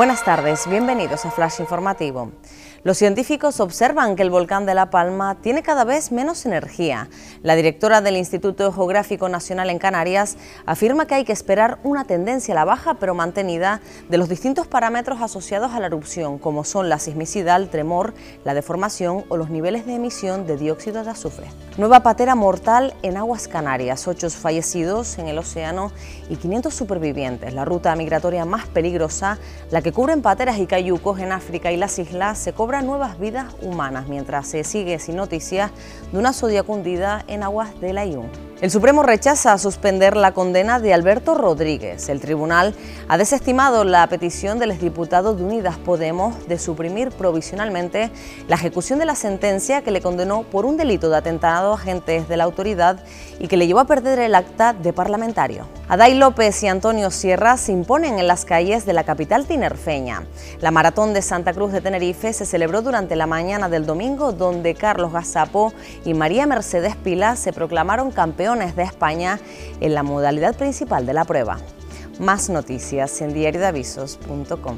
Buenas tardes, bienvenidos a Flash Informativo. Los científicos observan que el volcán de La Palma tiene cada vez menos energía. La directora del Instituto Geográfico Nacional en Canarias afirma que hay que esperar una tendencia a la baja pero mantenida de los distintos parámetros asociados a la erupción, como son la sismicidad, el tremor, la deformación o los niveles de emisión de dióxido de azufre. Nueva patera mortal en aguas canarias, ocho fallecidos en el océano y 500 supervivientes. La ruta migratoria más peligrosa, la que cubren pateras y cayucos en África y las islas, se cobra nuevas vidas humanas mientras se sigue sin noticias de una zodiaca hundida en aguas de la IUN. El Supremo rechaza suspender la condena de Alberto Rodríguez. El tribunal ha desestimado la petición del exdiputado de Unidas Podemos de suprimir provisionalmente la ejecución de la sentencia que le condenó por un delito de atentado a agentes de la autoridad y que le llevó a perder el acta de parlamentario. Adai López y Antonio Sierra se imponen en las calles de la capital tinerfeña. La maratón de Santa Cruz de Tenerife se celebró durante la mañana del domingo, donde Carlos Gazapo y María Mercedes Pila se proclamaron campeones de España en la modalidad principal de la prueba. Más noticias en diariodavisos.com.